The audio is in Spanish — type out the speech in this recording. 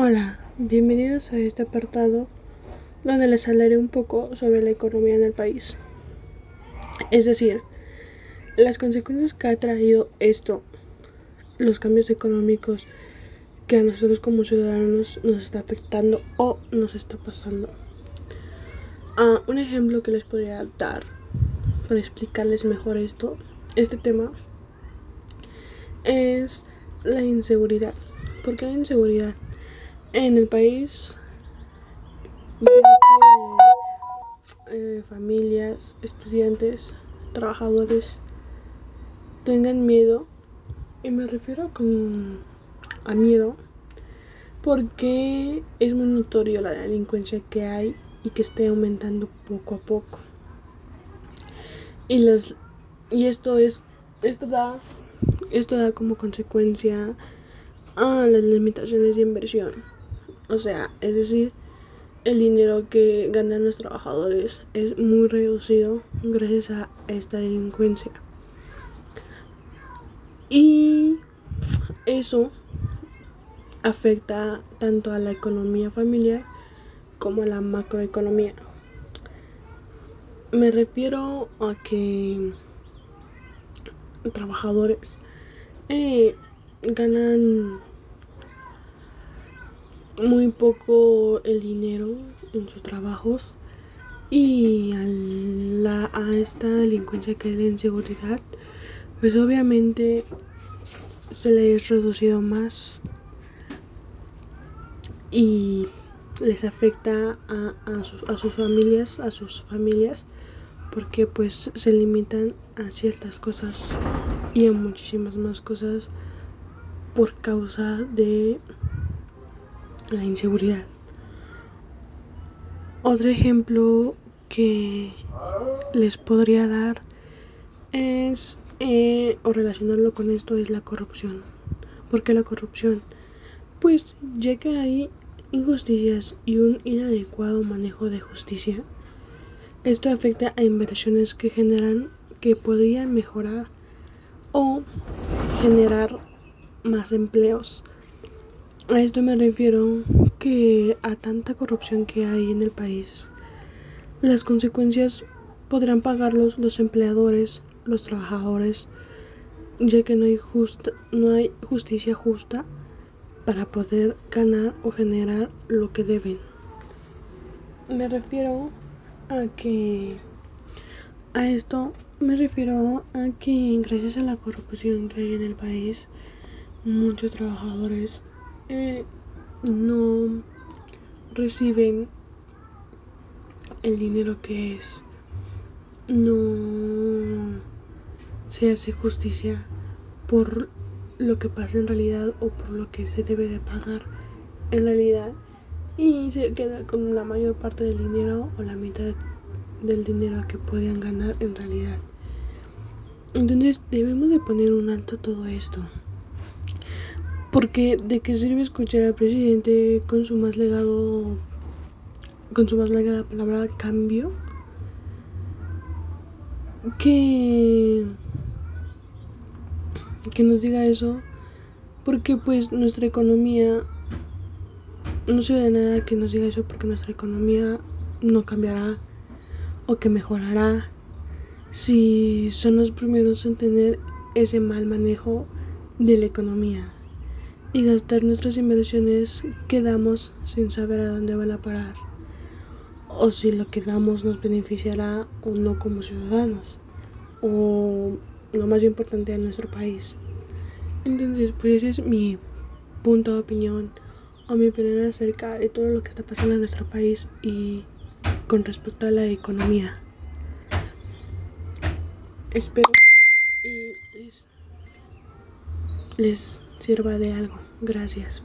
Hola, bienvenidos a este apartado donde les hablaré un poco sobre la economía en el país. Es decir, las consecuencias que ha traído esto, los cambios económicos que a nosotros como ciudadanos nos está afectando o nos está pasando. Ah, un ejemplo que les podría dar para explicarles mejor esto, este tema, es la inseguridad. ¿Por qué la inseguridad? En el país eh, familias, estudiantes, trabajadores tengan miedo y me refiero con a miedo porque es muy notorio la delincuencia que hay y que esté aumentando poco a poco. Y las y esto es esto da esto da como consecuencia a las limitaciones de inversión o sea, es decir, el dinero que ganan los trabajadores es muy reducido gracias a esta delincuencia. Y eso afecta tanto a la economía familiar como a la macroeconomía. Me refiero a que trabajadores eh, ganan muy poco el dinero en sus trabajos y a, la, a esta delincuencia que hay de inseguridad pues obviamente se les ha reducido más y les afecta a, a, sus, a sus familias a sus familias porque pues se limitan a ciertas cosas y a muchísimas más cosas por causa de la inseguridad. Otro ejemplo que les podría dar es, eh, o relacionarlo con esto, es la corrupción. ¿Por qué la corrupción? Pues ya que hay injusticias y un inadecuado manejo de justicia, esto afecta a inversiones que generan que podrían mejorar o generar más empleos. A esto me refiero que a tanta corrupción que hay en el país, las consecuencias podrán pagarlos los empleadores, los trabajadores, ya que no hay, justa, no hay justicia justa para poder ganar o generar lo que deben. Me refiero a que a esto me refiero a que gracias a la corrupción que hay en el país, muchos trabajadores eh, no reciben el dinero que es. No se hace justicia por lo que pasa en realidad o por lo que se debe de pagar en realidad y se queda con la mayor parte del dinero o la mitad del dinero que podían ganar en realidad. Entonces debemos de poner un alto a todo esto. Porque de qué sirve escuchar al presidente con su más legado, con su más legada palabra cambio, que que nos diga eso, porque pues nuestra economía no se de nada que nos diga eso, porque nuestra economía no cambiará o que mejorará. Si son los primeros en tener ese mal manejo de la economía y gastar nuestras inversiones que damos sin saber a dónde van a parar o si lo que damos nos beneficiará o no como ciudadanos o lo más importante a nuestro país. Entonces, pues ese es mi punto de opinión o mi opinión acerca de todo lo que está pasando en nuestro país y con respecto a la economía. Espero y les, les sirva de algo. Gracias.